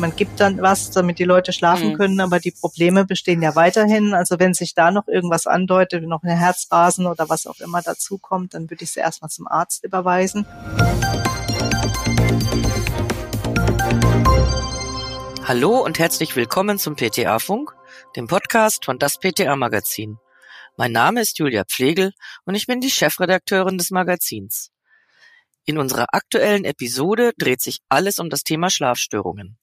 man gibt dann was, damit die Leute schlafen mhm. können, aber die Probleme bestehen ja weiterhin. Also wenn sich da noch irgendwas andeutet, noch eine Herzrasen oder was auch immer dazukommt, dann würde ich sie erstmal zum Arzt überweisen. Hallo und herzlich willkommen zum PTA-Funk, dem Podcast von das PTA-Magazin. Mein Name ist Julia Pflegel und ich bin die Chefredakteurin des Magazins. In unserer aktuellen Episode dreht sich alles um das Thema Schlafstörungen.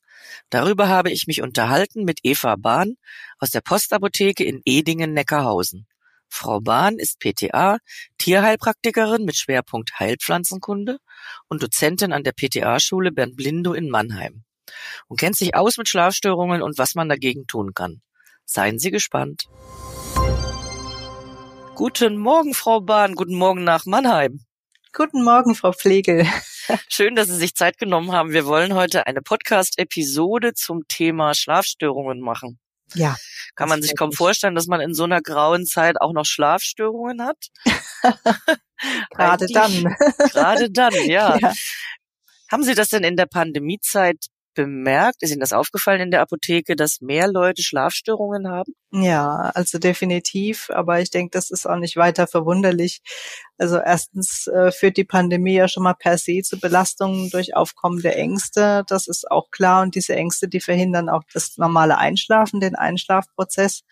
Darüber habe ich mich unterhalten mit Eva Bahn aus der Postapotheke in Edingen-Neckarhausen. Frau Bahn ist PTA, Tierheilpraktikerin mit Schwerpunkt Heilpflanzenkunde und Dozentin an der PTA-Schule Bernd Blindow in Mannheim und kennt sich aus mit Schlafstörungen und was man dagegen tun kann. Seien Sie gespannt. Guten Morgen, Frau Bahn. Guten Morgen nach Mannheim. Guten Morgen, Frau Pflegel. Schön, dass Sie sich Zeit genommen haben. Wir wollen heute eine Podcast-Episode zum Thema Schlafstörungen machen. Ja. Kann man sich kaum vorstellen, dass man in so einer grauen Zeit auch noch Schlafstörungen hat? gerade dann. gerade dann, ja. ja. Haben Sie das denn in der Pandemiezeit bemerkt? Ist Ihnen das aufgefallen in der Apotheke, dass mehr Leute Schlafstörungen haben? Ja, also definitiv. Aber ich denke, das ist auch nicht weiter verwunderlich. Also erstens äh, führt die Pandemie ja schon mal per se zu Belastungen durch aufkommende Ängste. Das ist auch klar. Und diese Ängste, die verhindern auch das normale Einschlafen, den Einschlafprozess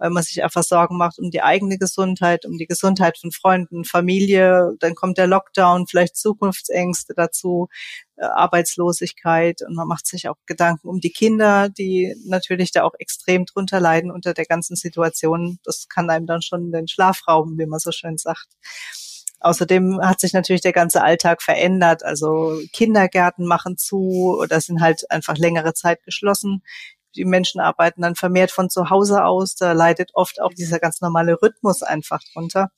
weil man sich einfach Sorgen macht um die eigene Gesundheit, um die Gesundheit von Freunden, Familie. Dann kommt der Lockdown, vielleicht Zukunftsängste dazu, äh, Arbeitslosigkeit und man macht sich auch Gedanken um die Kinder, die natürlich da auch extrem drunter leiden unter der ganzen Situation. Das kann einem dann schon den Schlaf rauben, wie man so schön sagt. Außerdem hat sich natürlich der ganze Alltag verändert. Also Kindergärten machen zu oder sind halt einfach längere Zeit geschlossen die Menschen arbeiten dann vermehrt von zu Hause aus. Da leidet oft auch dieser ganz normale Rhythmus einfach drunter.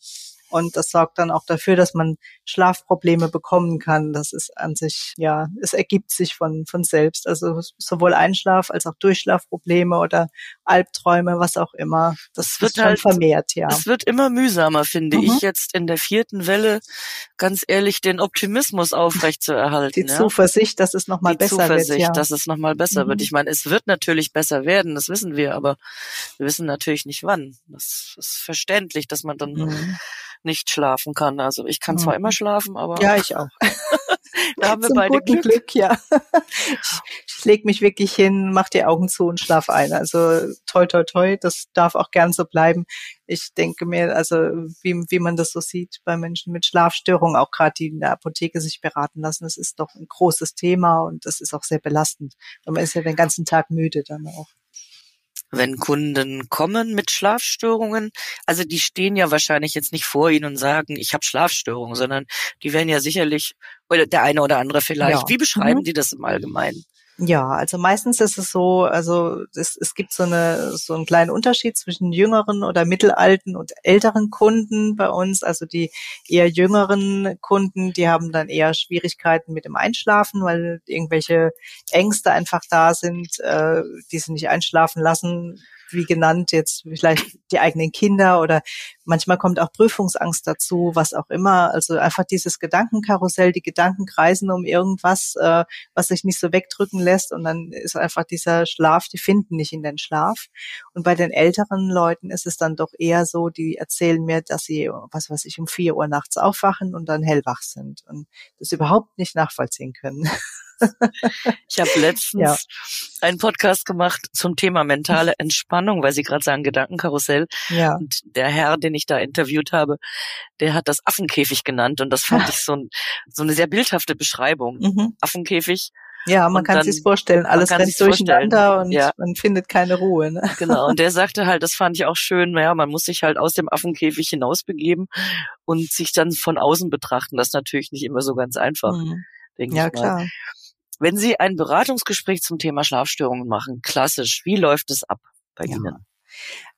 Und das sorgt dann auch dafür, dass man Schlafprobleme bekommen kann. Das ist an sich, ja, es ergibt sich von, von selbst. Also sowohl Einschlaf als auch Durchschlafprobleme oder Albträume, was auch immer. Das wird halt vermehrt, ja. Es wird immer mühsamer, finde mhm. ich, jetzt in der vierten Welle, ganz ehrlich, den Optimismus aufrechtzuerhalten. Die ja? Zuversicht, dass es nochmal besser Zuversicht, wird. Ja. dass es nochmal besser mhm. wird. Ich meine, es wird natürlich besser werden, das wissen wir, aber wir wissen natürlich nicht wann. Das ist verständlich, dass man dann mhm nicht schlafen kann. Also ich kann zwar immer mhm. schlafen, aber. Ja, ich auch. da haben wir Zum beide Glück. Glück. ja. ich, ich leg mich wirklich hin, mach die Augen zu und schlaf ein. Also toi toi toi, das darf auch gern so bleiben. Ich denke mir, also wie, wie man das so sieht bei Menschen mit Schlafstörungen, auch gerade die in der Apotheke sich beraten lassen, das ist doch ein großes Thema und das ist auch sehr belastend. Und man ist ja den ganzen Tag müde dann auch wenn Kunden kommen mit Schlafstörungen, also die stehen ja wahrscheinlich jetzt nicht vor Ihnen und sagen, ich habe Schlafstörungen, sondern die werden ja sicherlich, oder der eine oder andere vielleicht, ja. wie beschreiben mhm. die das im Allgemeinen? Ja, also meistens ist es so, also es, es gibt so eine so einen kleinen Unterschied zwischen jüngeren oder mittelalten und älteren Kunden bei uns. Also die eher jüngeren Kunden, die haben dann eher Schwierigkeiten mit dem Einschlafen, weil irgendwelche Ängste einfach da sind, äh, die sie nicht einschlafen lassen wie genannt, jetzt vielleicht die eigenen Kinder oder manchmal kommt auch Prüfungsangst dazu, was auch immer. Also einfach dieses Gedankenkarussell, die Gedanken kreisen um irgendwas, äh, was sich nicht so wegdrücken lässt und dann ist einfach dieser Schlaf, die finden nicht in den Schlaf. Und bei den älteren Leuten ist es dann doch eher so, die erzählen mir, dass sie, was weiß ich, um vier Uhr nachts aufwachen und dann hellwach sind und das überhaupt nicht nachvollziehen können. Ich habe letztens ja. einen Podcast gemacht zum Thema mentale Entspannung, weil Sie gerade sagen Gedankenkarussell. Ja. Und der Herr, den ich da interviewt habe, der hat das Affenkäfig genannt und das fand ich so, ein, so eine sehr bildhafte Beschreibung. Mhm. Affenkäfig. Ja, man kann sich vorstellen, alles rennt durcheinander und ja. man findet keine Ruhe. Ne? Genau, und der sagte halt, das fand ich auch schön, ja, man muss sich halt aus dem Affenkäfig hinausbegeben und sich dann von außen betrachten. Das ist natürlich nicht immer so ganz einfach, mhm. denke ja, ich mal. Klar. Wenn Sie ein Beratungsgespräch zum Thema Schlafstörungen machen, klassisch, wie läuft es ab bei ja. Ihnen?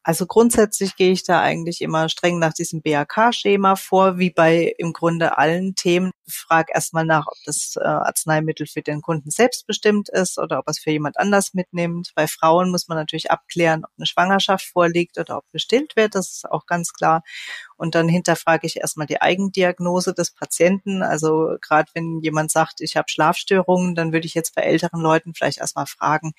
Also grundsätzlich gehe ich da eigentlich immer streng nach diesem BAK-Schema vor, wie bei im Grunde allen Themen. Ich frage erstmal nach, ob das äh, Arzneimittel für den Kunden selbst bestimmt ist oder ob es für jemand anders mitnimmt. Bei Frauen muss man natürlich abklären, ob eine Schwangerschaft vorliegt oder ob gestillt wird. Das ist auch ganz klar. Und dann hinterfrage ich erstmal die Eigendiagnose des Patienten. Also gerade wenn jemand sagt, ich habe Schlafstörungen, dann würde ich jetzt bei älteren Leuten vielleicht erstmal fragen,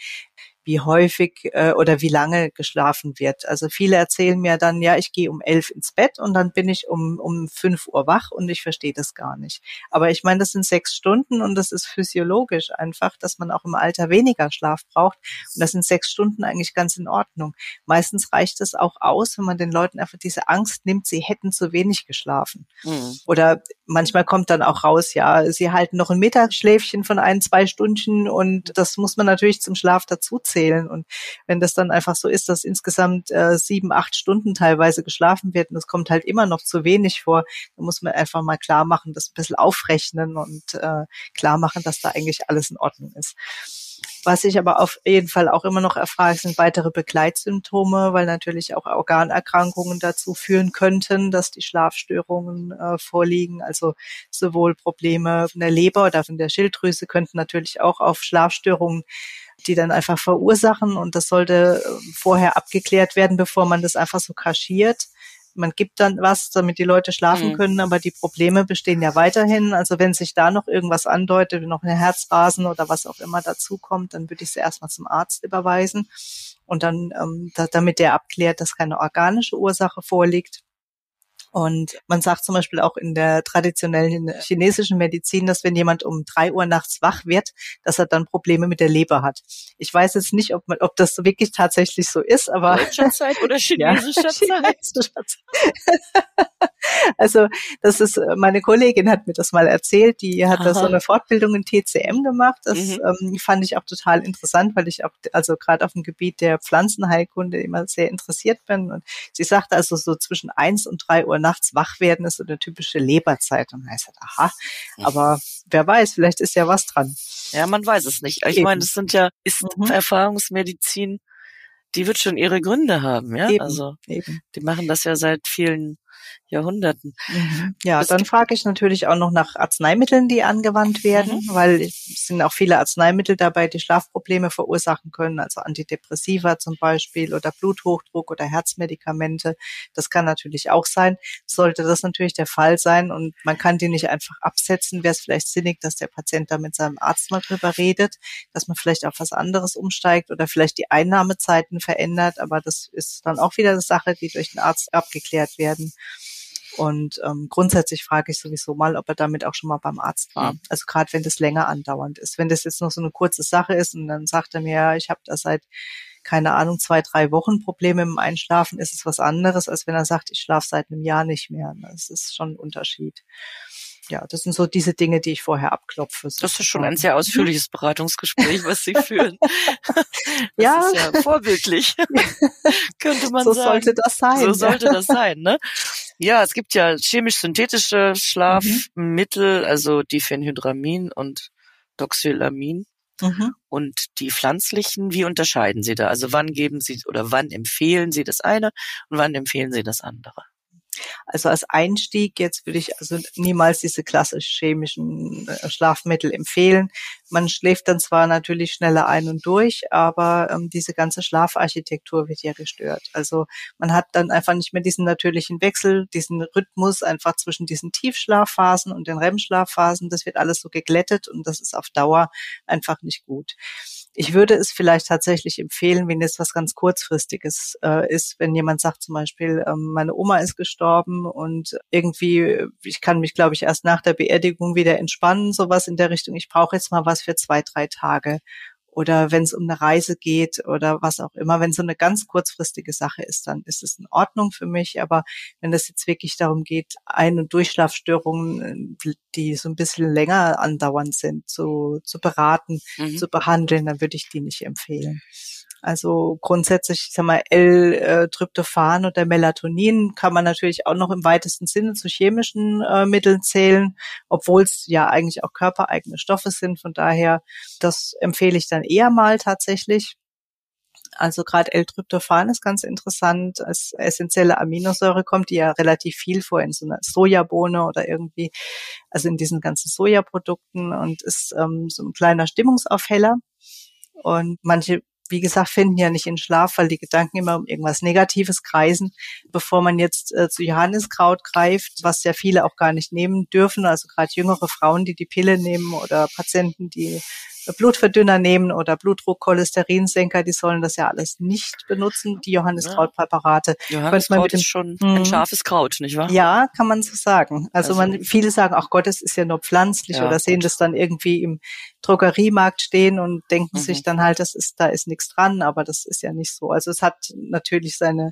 wie häufig äh, oder wie lange geschlafen wird. Also viele erzählen mir dann, ja, ich gehe um elf ins Bett und dann bin ich um, um fünf Uhr wach und ich verstehe das gar nicht. Aber ich meine, das sind sechs Stunden und das ist physiologisch einfach, dass man auch im Alter weniger Schlaf braucht. Und das sind sechs Stunden eigentlich ganz in Ordnung. Meistens reicht es auch aus, wenn man den Leuten einfach diese Angst nimmt, sie hätten zu wenig geschlafen. Mhm. Oder manchmal kommt dann auch raus, ja, sie halten noch ein Mittagsschläfchen von ein, zwei Stunden und das muss man natürlich zum Schlaf dazu zählen. Und wenn das dann einfach so ist, dass insgesamt äh, sieben, acht Stunden teilweise geschlafen wird und es kommt halt immer noch zu wenig vor, dann muss man einfach mal klar machen, das ein bisschen aufrechnen und äh, klar machen, dass da eigentlich alles in Ordnung ist. Was ich aber auf jeden Fall auch immer noch erfrage, sind weitere Begleitsymptome, weil natürlich auch Organerkrankungen dazu führen könnten, dass die Schlafstörungen äh, vorliegen. Also sowohl Probleme von der Leber oder von der Schilddrüse könnten natürlich auch auf Schlafstörungen die dann einfach verursachen und das sollte äh, vorher abgeklärt werden, bevor man das einfach so kaschiert man gibt dann was, damit die Leute schlafen mhm. können, aber die Probleme bestehen ja weiterhin. Also wenn sich da noch irgendwas andeutet, noch eine Herzrasen oder was auch immer dazukommt, dann würde ich sie erstmal zum Arzt überweisen und dann, ähm, da, damit der abklärt, dass keine organische Ursache vorliegt. Und man sagt zum Beispiel auch in der traditionellen chinesischen Medizin, dass wenn jemand um drei Uhr nachts wach wird, dass er dann Probleme mit der Leber hat. Ich weiß jetzt nicht, ob, man, ob das wirklich tatsächlich so ist, aber. Deutscher Zeit oder chinesischer ja, Zeit? also, das ist, meine Kollegin hat mir das mal erzählt, die hat Aha. da so eine Fortbildung in TCM gemacht. Das mhm. ähm, fand ich auch total interessant, weil ich auch, also gerade auf dem Gebiet der Pflanzenheilkunde immer sehr interessiert bin. Und sie sagte also so zwischen eins und drei Uhr nachts wach werden ist so eine typische Leberzeit. Und dann heißt es, aha, aber wer weiß, vielleicht ist ja was dran. Ja, man weiß es nicht. Ich Eben. meine, das sind ja, ist mhm. Erfahrungsmedizin, die wird schon ihre Gründe haben, ja. Eben. Also Eben. die machen das ja seit vielen Jahrhunderten. Mhm. Ja, das dann frage ich natürlich auch noch nach Arzneimitteln, die angewandt werden, mhm. weil es sind auch viele Arzneimittel dabei, die Schlafprobleme verursachen können, also Antidepressiva zum Beispiel oder Bluthochdruck oder Herzmedikamente. Das kann natürlich auch sein. Sollte das natürlich der Fall sein und man kann die nicht einfach absetzen, wäre es vielleicht sinnig, dass der Patient da mit seinem Arzt mal drüber redet, dass man vielleicht auf was anderes umsteigt oder vielleicht die Einnahmezeiten verändert, aber das ist dann auch wieder eine Sache, die durch den Arzt abgeklärt werden. Und ähm, grundsätzlich frage ich sowieso mal, ob er damit auch schon mal beim Arzt war. Mhm. Also gerade wenn das länger andauernd ist. Wenn das jetzt noch so eine kurze Sache ist und dann sagt er mir, ich habe da seit keine Ahnung, zwei, drei Wochen Probleme im Einschlafen, ist es was anderes, als wenn er sagt, ich schlafe seit einem Jahr nicht mehr. Das ist schon ein Unterschied ja, das sind so diese Dinge, die ich vorher abklopfe. Das ist schon ein sehr ausführliches Beratungsgespräch, was Sie führen. Das ja. ist ja vorbildlich, könnte man so sagen. So sollte das sein. So sollte das sein, ne? Ja, es gibt ja chemisch-synthetische Schlafmittel, mhm. also Diphenhydramin und Doxylamin. Mhm. Und die pflanzlichen, wie unterscheiden Sie da? Also wann geben Sie oder wann empfehlen Sie das eine und wann empfehlen Sie das andere? Also als Einstieg jetzt würde ich also niemals diese klassisch chemischen äh, Schlafmittel empfehlen. Man schläft dann zwar natürlich schneller ein und durch, aber ähm, diese ganze Schlafarchitektur wird ja gestört. Also man hat dann einfach nicht mehr diesen natürlichen Wechsel, diesen Rhythmus einfach zwischen diesen Tiefschlafphasen und den REM-Schlafphasen. Das wird alles so geglättet und das ist auf Dauer einfach nicht gut. Ich würde es vielleicht tatsächlich empfehlen, wenn es was ganz kurzfristiges äh, ist, wenn jemand sagt zum Beispiel, ähm, meine Oma ist gestorben und irgendwie, ich kann mich, glaube ich, erst nach der Beerdigung wieder entspannen, sowas in der Richtung. Ich brauche jetzt mal was für zwei, drei Tage oder wenn es um eine Reise geht oder was auch immer. Wenn so eine ganz kurzfristige Sache ist, dann ist es in Ordnung für mich. Aber wenn es jetzt wirklich darum geht, Ein- und Durchschlafstörungen, die so ein bisschen länger andauernd sind, zu, zu beraten, mhm. zu behandeln, dann würde ich die nicht empfehlen. Also grundsätzlich, ich sag mal, L-Tryptophan oder Melatonin kann man natürlich auch noch im weitesten Sinne zu chemischen äh, Mitteln zählen, obwohl es ja eigentlich auch körpereigene Stoffe sind. Von daher, das empfehle ich dann eher mal tatsächlich. Also gerade L-Tryptophan ist ganz interessant. Als essentielle Aminosäure kommt die ja relativ viel vor in so einer Sojabohne oder irgendwie, also in diesen ganzen Sojaprodukten und ist ähm, so ein kleiner Stimmungsaufheller. Und manche wie gesagt, finden ja nicht in Schlaf, weil die Gedanken immer um irgendwas Negatives kreisen, bevor man jetzt äh, zu Johanniskraut greift, was ja viele auch gar nicht nehmen dürfen. Also gerade jüngere Frauen, die die Pille nehmen oder Patienten, die Blutverdünner nehmen oder Blutdruck, Cholesterinsenker, die sollen das ja alles nicht benutzen, die Johanniskrautpräparate. Johanniskraut ist schon ein hm. scharfes Kraut, nicht wahr? Ja, kann man so sagen. Also, also man, viele sagen, ach Gott, es ist ja nur pflanzlich ja, oder sehen gut. das dann irgendwie im Drogeriemarkt stehen und denken mhm. sich dann halt, das ist, da ist nichts dran, aber das ist ja nicht so. Also es hat natürlich seine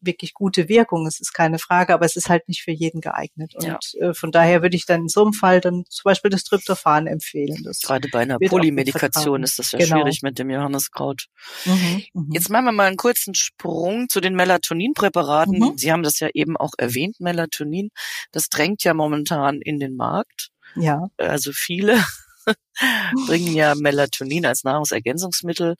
wirklich gute Wirkung. Es ist keine Frage, aber es ist halt nicht für jeden geeignet. Und ja. äh, von daher würde ich dann in so einem Fall dann zum Beispiel das Tryptophan empfehlen. Das Gerade bei einer Polymedikation ist das ja genau. schwierig mit dem Johanneskraut. Mhm, mh. Jetzt machen wir mal einen kurzen Sprung zu den Melatoninpräparaten. Mhm. Sie haben das ja eben auch erwähnt, Melatonin. Das drängt ja momentan in den Markt. Ja. Also viele bringen ja Melatonin als Nahrungsergänzungsmittel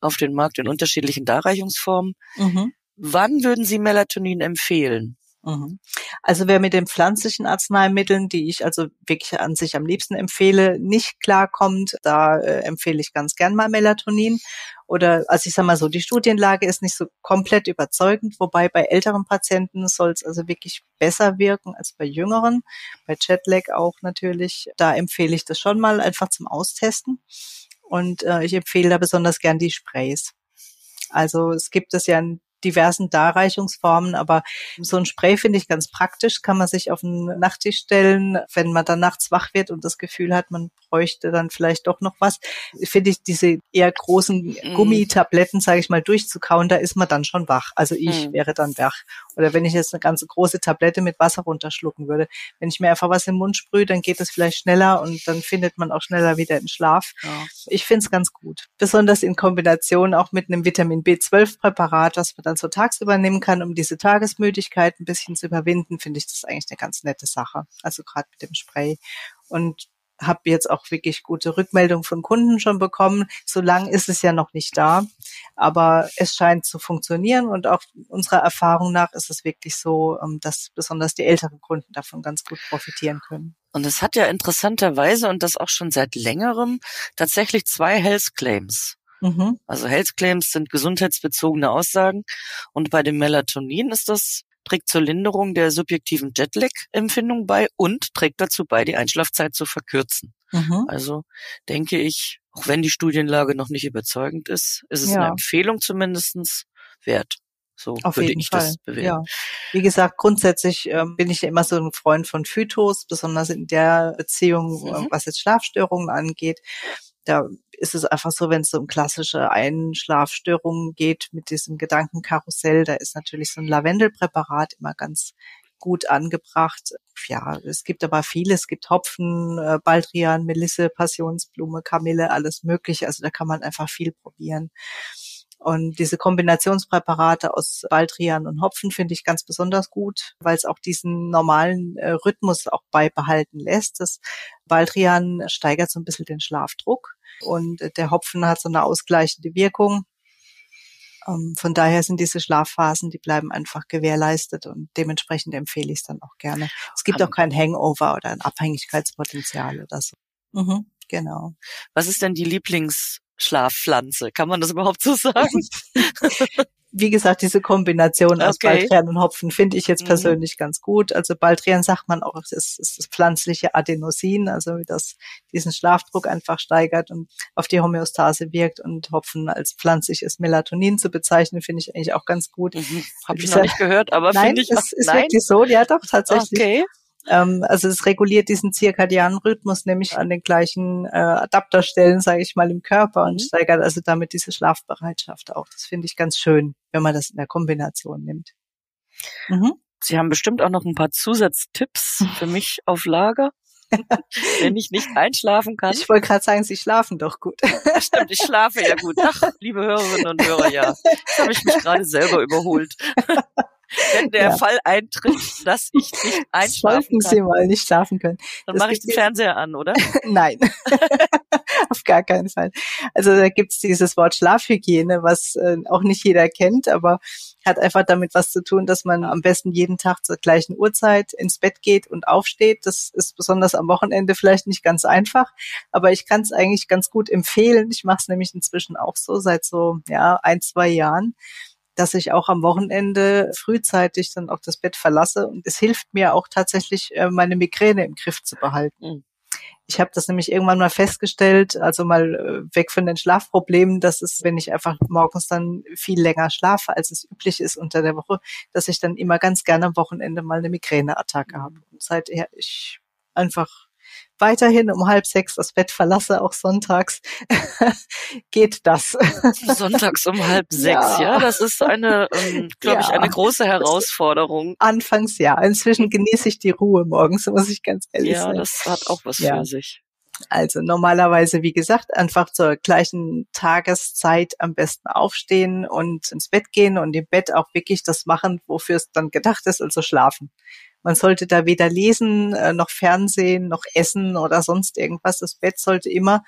auf den Markt in unterschiedlichen Darreichungsformen. Mhm. Wann würden Sie Melatonin empfehlen? Mhm. Also wer mit den pflanzlichen Arzneimitteln, die ich also wirklich an sich am liebsten empfehle, nicht klarkommt, da äh, empfehle ich ganz gern mal Melatonin. Oder also ich sage mal so, die Studienlage ist nicht so komplett überzeugend, wobei bei älteren Patienten soll es also wirklich besser wirken als bei jüngeren. Bei Jetlag auch natürlich. Da empfehle ich das schon mal einfach zum Austesten. Und äh, ich empfehle da besonders gern die Sprays. Also es gibt es ja in diversen Darreichungsformen, aber so ein Spray finde ich ganz praktisch, kann man sich auf den Nachttisch stellen, wenn man dann nachts wach wird und das Gefühl hat, man bräuchte dann vielleicht doch noch was. Finde ich diese eher großen mm. Gummitabletten, sage ich mal, durchzukauen, da ist man dann schon wach. Also ich mm. wäre dann wach. Oder wenn ich jetzt eine ganze große Tablette mit Wasser runterschlucken würde. Wenn ich mir einfach was im Mund sprühe, dann geht es vielleicht schneller und dann findet man auch schneller wieder in Schlaf. Ja. Ich finde es ganz gut. Besonders in Kombination auch mit einem Vitamin B12-Präparat, was man dann so tagsüber nehmen kann, um diese Tagesmüdigkeit ein bisschen zu überwinden, finde ich das eigentlich eine ganz nette Sache. Also gerade mit dem Spray. Und habe jetzt auch wirklich gute Rückmeldungen von Kunden schon bekommen. So lang ist es ja noch nicht da, aber es scheint zu funktionieren und auch unserer Erfahrung nach ist es wirklich so, ähm, dass besonders die älteren Kunden davon ganz gut profitieren können. Und es hat ja interessanterweise und das auch schon seit längerem tatsächlich zwei Health Claims. Mhm. Also Health Claims sind gesundheitsbezogene Aussagen und bei dem Melatonin ist das trägt zur Linderung der subjektiven Jetlag-Empfindung bei und trägt dazu bei, die Einschlafzeit zu verkürzen. Mhm. Also denke ich, auch wenn die Studienlage noch nicht überzeugend ist, ist es ja. eine Empfehlung zumindestens wert. So Auf würde ich Fall. das bewerten. Ja. Wie gesagt, grundsätzlich ähm, bin ich ja immer so ein Freund von Phytos, besonders in der Beziehung, mhm. was jetzt Schlafstörungen angeht da ist es einfach so, wenn es um klassische Einschlafstörungen geht mit diesem Gedankenkarussell, da ist natürlich so ein Lavendelpräparat immer ganz gut angebracht. Ja, es gibt aber viele. Es gibt Hopfen, äh, Baldrian, Melisse, Passionsblume, Kamille, alles mögliche. Also da kann man einfach viel probieren. Und diese Kombinationspräparate aus Baldrian und Hopfen finde ich ganz besonders gut, weil es auch diesen normalen äh, Rhythmus auch beibehalten lässt. Das Baldrian steigert so ein bisschen den Schlafdruck und der Hopfen hat so eine ausgleichende Wirkung. Ähm, von daher sind diese Schlafphasen, die bleiben einfach gewährleistet und dementsprechend empfehle ich es dann auch gerne. Es gibt auch kein Hangover oder ein Abhängigkeitspotenzial oder so. Mhm, genau. Was ist denn die Lieblingsschlafpflanze? Kann man das überhaupt so sagen? wie gesagt, diese Kombination aus okay. Baldrian und Hopfen finde ich jetzt mhm. persönlich ganz gut. Also Baldrian sagt man auch, es ist, ist das pflanzliche Adenosin, also wie das diesen Schlafdruck einfach steigert und auf die Homöostase wirkt und Hopfen als pflanzliches Melatonin zu bezeichnen, finde ich eigentlich auch ganz gut. Mhm. Habe ich noch nicht gehört, aber finde ich. Es ist nein? wirklich so, ja doch, tatsächlich. Okay. Ähm, also es reguliert diesen zirkadianen Rhythmus nämlich an den gleichen äh, Adapterstellen, sage ich mal, im Körper und mhm. steigert also damit diese Schlafbereitschaft auch. Das finde ich ganz schön, wenn man das in der Kombination nimmt. Mhm. Sie haben bestimmt auch noch ein paar Zusatztipps für mich auf Lager. wenn ich nicht einschlafen kann. Ich wollte gerade sagen, Sie schlafen doch gut. Stimmt, ich schlafe ja gut. Ach, liebe Hörerinnen und Hörer, ja. Jetzt habe ich mich gerade selber überholt wenn der ja. Fall eintritt, dass ich nicht einschlafen Sollten kann. Sie mal nicht schlafen können. Dann mache ich den Fernseher an, oder? Nein. Auf gar keinen Fall. Also da gibt's dieses Wort Schlafhygiene, was äh, auch nicht jeder kennt, aber hat einfach damit was zu tun, dass man am besten jeden Tag zur gleichen Uhrzeit ins Bett geht und aufsteht. Das ist besonders am Wochenende vielleicht nicht ganz einfach, aber ich kann es eigentlich ganz gut empfehlen. Ich mache es nämlich inzwischen auch so seit so ja ein zwei Jahren dass ich auch am Wochenende frühzeitig dann auch das Bett verlasse. Und es hilft mir auch tatsächlich, äh, meine Migräne im Griff zu behalten. Mhm. Ich habe das nämlich irgendwann mal festgestellt, also mal äh, weg von den Schlafproblemen, dass es, wenn ich einfach morgens dann viel länger schlafe, als es üblich ist unter der Woche, dass ich dann immer ganz gerne am Wochenende mal eine Migräneattacke habe. Und seither ich einfach weiterhin um halb sechs das Bett verlasse, auch sonntags, geht das. Sonntags um halb sechs, ja, ja das ist eine, ähm, glaube ja. ich, eine große Herausforderung. Anfangs ja, inzwischen genieße ich die Ruhe morgens, muss ich ganz ehrlich ja, sagen. Ja, das hat auch was für sich. Also normalerweise, wie gesagt, einfach zur gleichen Tageszeit am besten aufstehen und ins Bett gehen und im Bett auch wirklich das machen, wofür es dann gedacht ist, also schlafen. Man sollte da weder lesen, äh, noch Fernsehen, noch essen oder sonst irgendwas. Das Bett sollte immer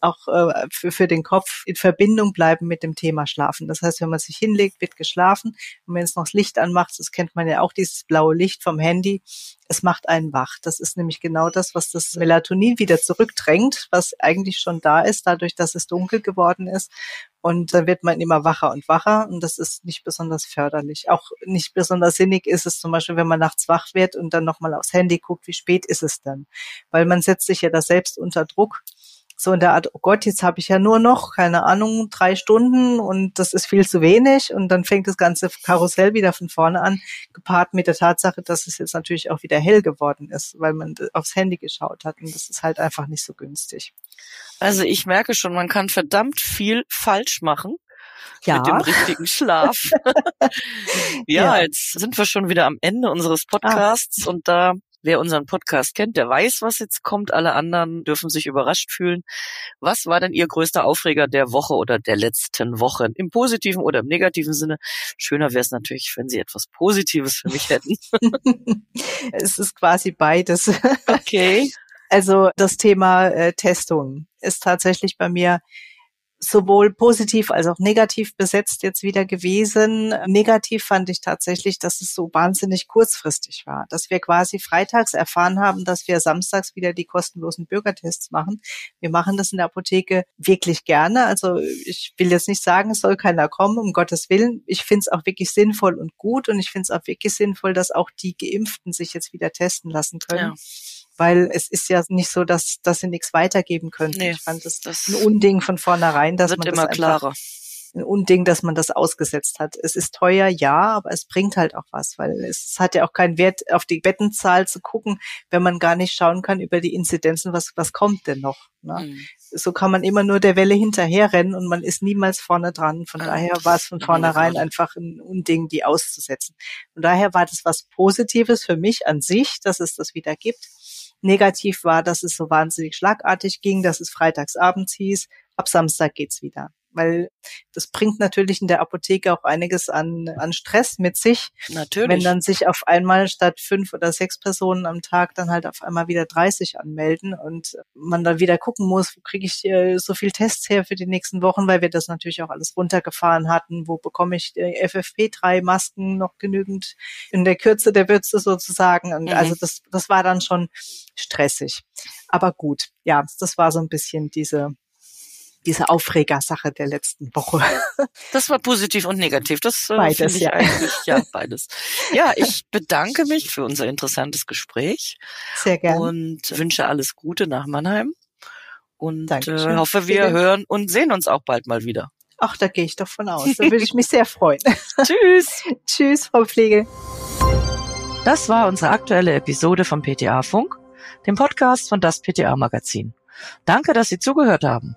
auch äh, für, für den Kopf in Verbindung bleiben mit dem Thema Schlafen. Das heißt, wenn man sich hinlegt, wird geschlafen. Und wenn es noch das Licht anmacht, das kennt man ja auch, dieses blaue Licht vom Handy, es macht einen wach. Das ist nämlich genau das, was das Melatonin wieder zurückdrängt, was eigentlich schon da ist, dadurch, dass es dunkel geworden ist. Und dann wird man immer wacher und wacher und das ist nicht besonders förderlich. Auch nicht besonders sinnig ist es zum Beispiel, wenn man nachts wach wird und dann nochmal aufs Handy guckt, wie spät ist es denn? Weil man setzt sich ja da selbst unter Druck so in der Art, oh Gott, jetzt habe ich ja nur noch, keine Ahnung, drei Stunden und das ist viel zu wenig und dann fängt das ganze Karussell wieder von vorne an, gepaart mit der Tatsache, dass es jetzt natürlich auch wieder hell geworden ist, weil man aufs Handy geschaut hat und das ist halt einfach nicht so günstig. Also ich merke schon, man kann verdammt viel falsch machen. Ja. Mit dem richtigen Schlaf. ja, ja, jetzt sind wir schon wieder am Ende unseres ah. Podcasts ah. und da Wer unseren Podcast kennt, der weiß, was jetzt kommt. Alle anderen dürfen sich überrascht fühlen. Was war denn Ihr größter Aufreger der Woche oder der letzten Wochen? Im positiven oder im negativen Sinne? Schöner wäre es natürlich, wenn Sie etwas Positives für mich hätten. es ist quasi beides. Okay. Also das Thema äh, Testung ist tatsächlich bei mir sowohl positiv als auch negativ besetzt jetzt wieder gewesen. Negativ fand ich tatsächlich, dass es so wahnsinnig kurzfristig war, dass wir quasi freitags erfahren haben, dass wir samstags wieder die kostenlosen Bürgertests machen. Wir machen das in der Apotheke wirklich gerne. Also ich will jetzt nicht sagen, es soll keiner kommen, um Gottes Willen. Ich finde es auch wirklich sinnvoll und gut und ich finde es auch wirklich sinnvoll, dass auch die Geimpften sich jetzt wieder testen lassen können. Ja weil es ist ja nicht so, dass, dass sie nichts weitergeben könnten. Nee, ich fand das, das ein Unding von vornherein, dass man das immer klarer. ein Unding, dass man das ausgesetzt hat. Es ist teuer, ja, aber es bringt halt auch was, weil es hat ja auch keinen Wert, auf die Bettenzahl zu gucken, wenn man gar nicht schauen kann über die Inzidenzen, was, was kommt denn noch. Ne? Mhm. So kann man immer nur der Welle hinterherrennen und man ist niemals vorne dran. Von ja, daher war es von vornherein einfach ein Unding, die auszusetzen. Von daher war das was Positives für mich an sich, dass es das wieder gibt. Negativ war, dass es so wahnsinnig schlagartig ging, dass es freitagsabends hieß, ab Samstag geht's wieder weil das bringt natürlich in der Apotheke auch einiges an, an Stress mit sich. Natürlich. Wenn dann sich auf einmal statt fünf oder sechs Personen am Tag dann halt auf einmal wieder 30 anmelden und man dann wieder gucken muss, wo kriege ich äh, so viel Tests her für die nächsten Wochen, weil wir das natürlich auch alles runtergefahren hatten. Wo bekomme ich die FFP3-Masken noch genügend in der Kürze der Würze sozusagen? Und mhm. also das, das war dann schon stressig. Aber gut, ja, das war so ein bisschen diese diese Aufregersache der letzten Woche. Das war positiv und negativ. Das äh, beides, ich ja. eigentlich ja beides. Ja, ich bedanke mich für unser interessantes Gespräch. Sehr gerne. Und wünsche alles Gute nach Mannheim. Und äh, hoffe, wir hören und sehen uns auch bald mal wieder. Ach, da gehe ich doch von aus. Da würde ich mich sehr freuen. Tschüss. Tschüss, Frau Pflege. Das war unsere aktuelle Episode vom PTA Funk, dem Podcast von das PTA Magazin. Danke, dass Sie zugehört haben.